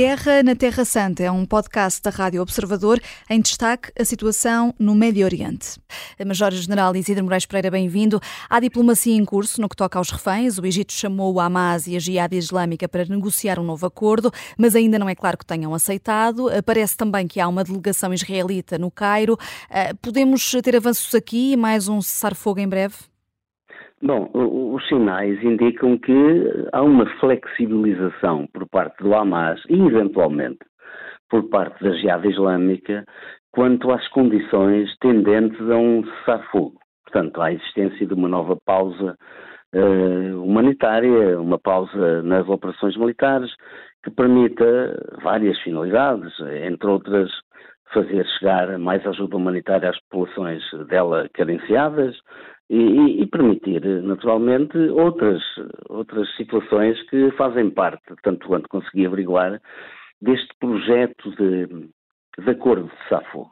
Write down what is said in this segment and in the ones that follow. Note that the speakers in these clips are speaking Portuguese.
Guerra na Terra Santa é um podcast da Rádio Observador em destaque a situação no Médio Oriente. Major-General Isidro Moraes Pereira, bem-vindo. Há diplomacia em curso no que toca aos reféns. O Egito chamou o Hamas e a Jihad Islâmica para negociar um novo acordo, mas ainda não é claro que tenham aceitado. Parece também que há uma delegação israelita no Cairo. Eh, podemos ter avanços aqui e mais um cessar-fogo em breve? Bom, os sinais indicam que há uma flexibilização por parte do Hamas e, eventualmente, por parte da Jihad Islâmica quanto às condições tendentes a um cessar-fogo. Portanto, à existência de uma nova pausa uh, humanitária, uma pausa nas operações militares, que permita várias finalidades, entre outras, fazer chegar mais ajuda humanitária às populações dela carenciadas, e, e, permitir, naturalmente, outras, outras situações que fazem parte, tanto quanto consegui averiguar, deste projeto de, de acordo de Safogo.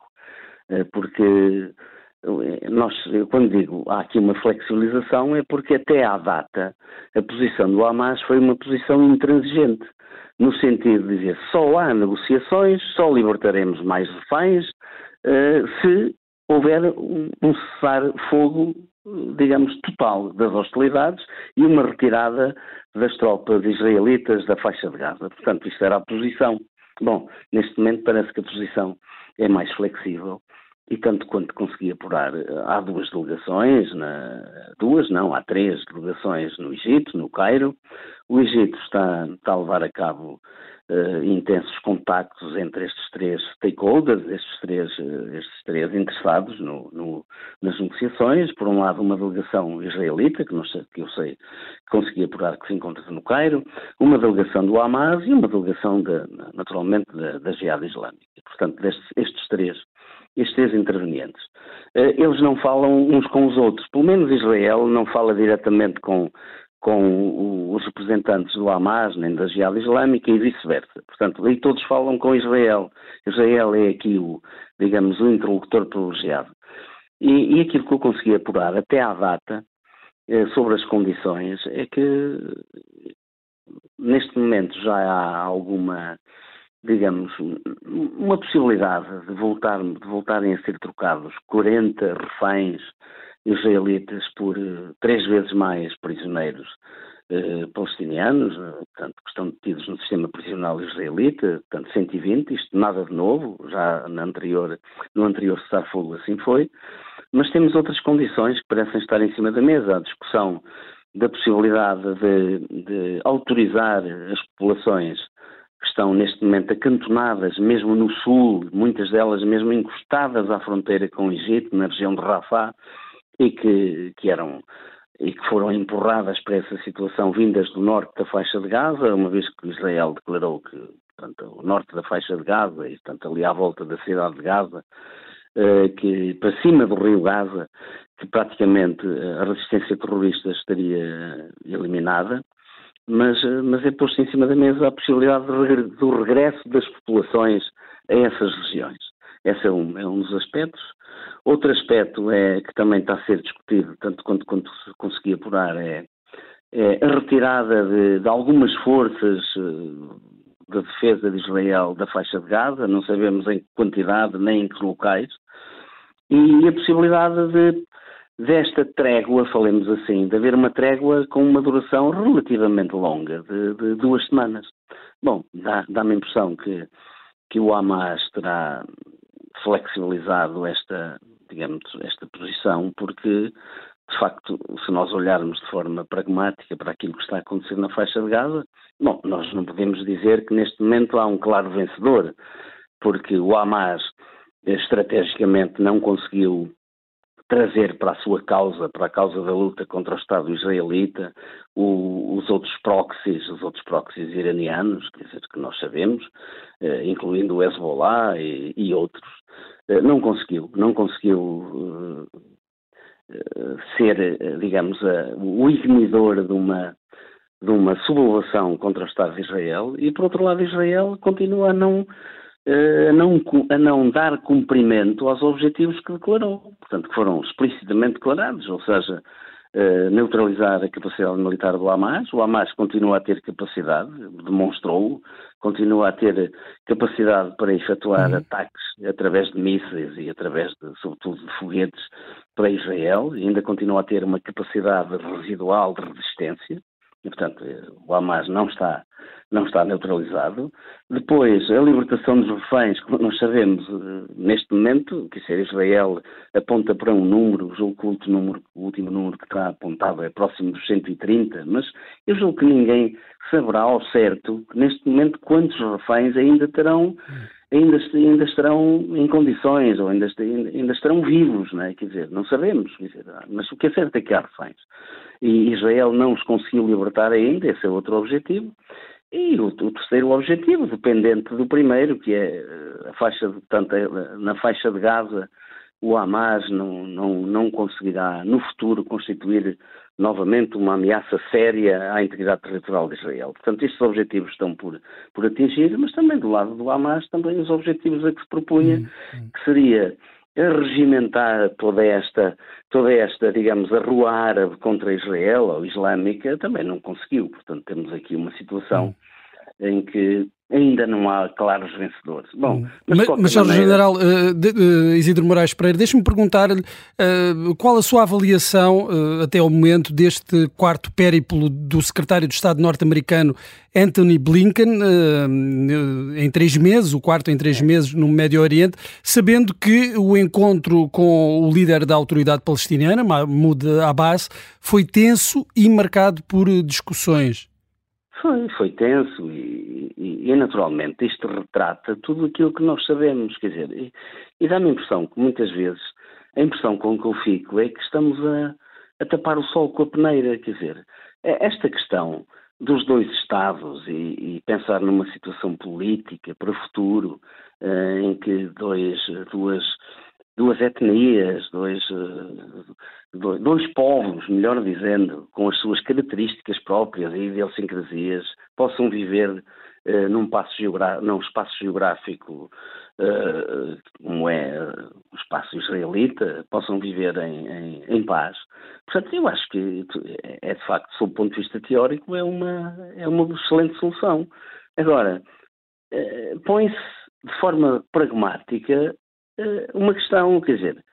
Eh, porque eh, nós, quando digo há aqui uma flexibilização, é porque até à data a posição do Hamas foi uma posição intransigente, no sentido de dizer só há negociações, só libertaremos mais reféns uh, se houver um, um cessar-fogo digamos, total das hostilidades e uma retirada das tropas israelitas da faixa de Gaza. Portanto, isto era a posição. Bom, neste momento parece que a posição é mais flexível e tanto quanto consegui apurar, há duas delegações, na, duas não, há três delegações no Egito, no Cairo. O Egito está, está a levar a cabo uh, intensos contactos entre estes três stakeholders, estes três, uh, estes três interessados no, no, nas negociações. Por um lado, uma delegação israelita, que, sei, que eu sei que consegui apurar que se encontra no Cairo, uma delegação do Hamas e uma delegação, de, naturalmente, da, da Jihad Islâmica. Portanto, destes, estes três estes intervenientes. Uh, eles não falam uns com os outros, pelo menos Israel não fala diretamente com, com os representantes do Hamas, nem da Jihad Islâmica e vice-versa. Portanto, aí todos falam com Israel. Israel é aqui o, digamos, o interlocutor privilegiado. E, e aquilo que eu consegui apurar até à data eh, sobre as condições é que neste momento já há alguma, digamos, uma possibilidade de, voltar, de voltarem a ser trocados 40 reféns israelitas por uh, três vezes mais prisioneiros uh, palestinianos, uh, portanto, que estão detidos no sistema prisional israelita, portanto 120, isto nada de novo, já na anterior, no anterior cessar-fogo assim foi, mas temos outras condições que parecem estar em cima da mesa, a discussão da possibilidade de, de autorizar as populações que estão neste momento acantonadas, mesmo no sul, muitas delas mesmo encostadas à fronteira com o Egito, na região de Rafah, e que, que eram e que foram empurradas para essa situação vindas do norte da faixa de Gaza, uma vez que Israel declarou que portanto, o norte da faixa de Gaza, e portanto ali à volta da cidade de Gaza, eh, que para cima do rio Gaza, que praticamente a resistência terrorista estaria eliminada, mas, eh, mas é posto em cima da mesa a possibilidade do regresso das populações a essas regiões. Esse é um, é um dos aspectos. Outro aspecto é que também está a ser discutido, tanto quanto, quanto consegui apurar, é, é a retirada de, de, algumas forças eh, de defesa de Israel da faixa de Gaza, não sabemos em que quantidade nem em que locais, e a possibilidade de desta trégua, falemos assim, de haver uma trégua com uma duração relativamente longa, de, de duas semanas. Bom, dá-me dá a impressão que, que o Hamas terá flexibilizado esta, digamos, esta posição, porque, de facto, se nós olharmos de forma pragmática para aquilo que está a acontecer na faixa de Gaza, bom, nós não podemos dizer que neste momento há um claro vencedor, porque o Hamas estrategicamente não conseguiu trazer para a sua causa, para a causa da luta contra o Estado israelita, o, os outros proxies, os outros proxies iranianos, quer dizer, que nós sabemos, eh, incluindo o Hezbollah e, e outros, eh, não conseguiu, não conseguiu eh, ser, digamos, o ignorador de uma, de uma sublevação contra o Estado de Israel e, por outro lado, Israel continua a não, a não, a não dar cumprimento aos objetivos que declarou, portanto, que foram explicitamente declarados, ou seja, uh, neutralizar a capacidade militar do Hamas. O Hamas continua a ter capacidade, demonstrou, continua a ter capacidade para efetuar uhum. ataques através de mísseis e através, de, sobretudo, de foguetes para Israel, e ainda continua a ter uma capacidade residual de resistência. E, portanto, o Hamas não está não está neutralizado. Depois, a libertação dos reféns, como nós sabemos, eh, neste momento, que ser Israel aponta para um número, julgo que o número, o último número que está apontado é próximo dos 130, mas eu julgo que ninguém saberá ao certo, neste momento, quantos reféns ainda terão ainda, ainda estarão em condições ou ainda, ainda estarão vivos, não é? Quer dizer, não sabemos, dizer, mas o que é certo é que há reféns. E Israel não os conseguiu libertar ainda, esse é outro objetivo. E o, o, terceiro objetivo, dependente do primeiro, que é eh, a faixa, portanto, é, na faixa de Gaza, o Hamas não, não, não conseguirá, no futuro, constituir novamente uma ameaça séria à integridade territorial de Israel. Portanto, estes objetivos estão por, por atingir, mas também do lado do Hamas, também os objetivos a que se propunha, que seria regimentar toda esta, toda esta, digamos, a rua árabe contra Israel ou islâmica, também não conseguiu. Portanto, temos aqui uma situação hum. Em que ainda não há claros vencedores. Bom, mas, mas, mas Jorge maneira... General uh, de, uh, Isidro Moraes Pereira, deixe-me perguntar-lhe uh, qual a sua avaliação até ao momento deste quarto périplo do secretário de Estado norte-americano Anthony Blinken em três meses, o quarto em três meses no Médio Oriente, sabendo que o encontro com o líder da autoridade palestiniana, Mahmoud Abbas, foi tenso e marcado por discussões. Foi, foi tenso e, e, e, naturalmente isto retrata tudo aquilo que nós sabemos, quer dizer, e, e dá-me a impressão que muitas vezes a impressão com que eu fico é que estamos a, a tapar o sol com a peneira, quer dizer, é esta questão dos dois Estados e, pensar numa situação política para o futuro uh, em que dois, duas duas etnias, dois, eh, dois, dois, povos, melhor dizendo, com as suas características próprias e idiosincrasias, possam viver uh, num, num, espaço geográfico uh, como é o espaço israelita, possam viver em, em, em, paz. Portanto, eu acho que é de facto, sob o ponto de vista teórico, é uma, é uma excelente solução. Agora, põe-se de forma pragmática eh, uma questão, quer dizer,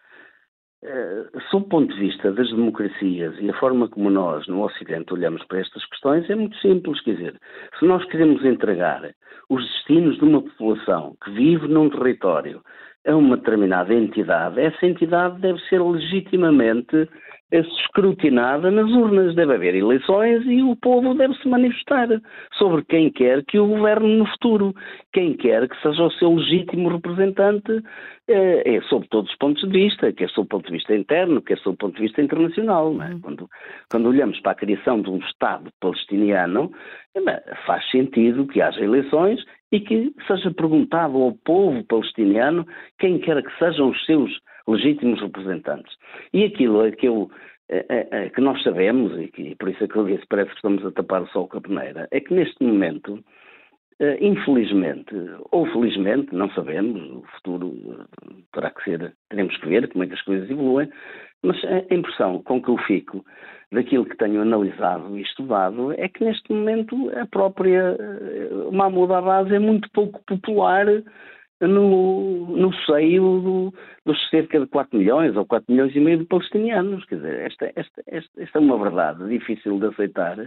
eh, sob o ponto de vista das democracias e a forma como nós, no Ocidente, olhamos para estas questões, é muito simples, quer dizer, se nós queremos entregar os destinos de uma população que vive num território a uma determinada entidade, essa entidade deve ser legitimamente escrutinada nas urnas. Deve haver eleições e o povo deve se manifestar sobre quem quer que o governe no futuro. Quem quer que seja o seu legítimo representante é, é sob todos os pontos de vista, quer sob o ponto de vista interno, quer sob o ponto de vista internacional. É? Uhum. Quando, quando olhamos para a criação de um Estado palestiniano, é, faz sentido que haja eleições e que seja perguntado ao povo palestiniano quem quer que sejam os seus legítimos representantes. E aquilo é que eu é, é, é, que nós sabemos, e, que, por isso é que eu disse, parece que estamos a tapar o sol com a peneira, é que neste momento, eh, infelizmente, ou felizmente, não sabemos, o futuro eh, terá que ser, teremos que ver é que as coisas evoluem, mas a impressão com que eu fico daquilo que tenho analisado e estudado é que neste momento a própria eh, Mahmoud Abbas é muito pouco popular no, no seio do, dos cerca de 4 milhões ou 4 milhões e meio de palestinianos. Quer dizer, esta, esta, esta, esta é uma verdade difícil de aceitar,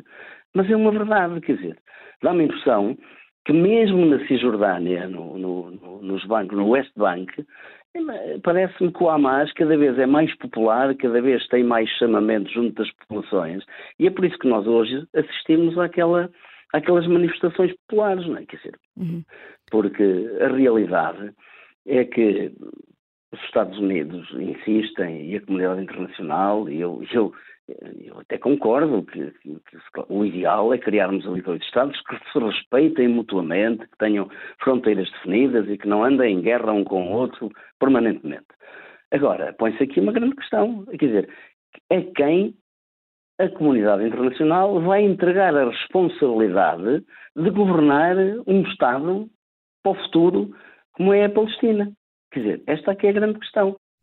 mas é uma verdade, quer dizer, dá-me a impressão que mesmo na Cisjordânia, no, no, no, nos bancos, no West Bank, parece-me que o Hamas cada vez é mais popular, cada vez tem mais chamamento junto das populações, e é por isso que nós hoje assistimos àquela aquelas manifestações populares, não é? Quer dizer, uhum. porque a realidade é que os Estados Unidos insistem e a comunidade internacional, e eu, eu, eu até concordo que, que, o ideal é criarmos ali dois Estados que se respeitem mutuamente, que tenham fronteiras definidas e que não andem em guerra um com o outro permanentemente. Agora, põe-se aqui uma grande questão, quer dizer, é quem a comunidade internacional vai entregar a responsabilidade de governar um Estado para o futuro como é a Palestina. Quer dizer, esta aqui é a grande questão.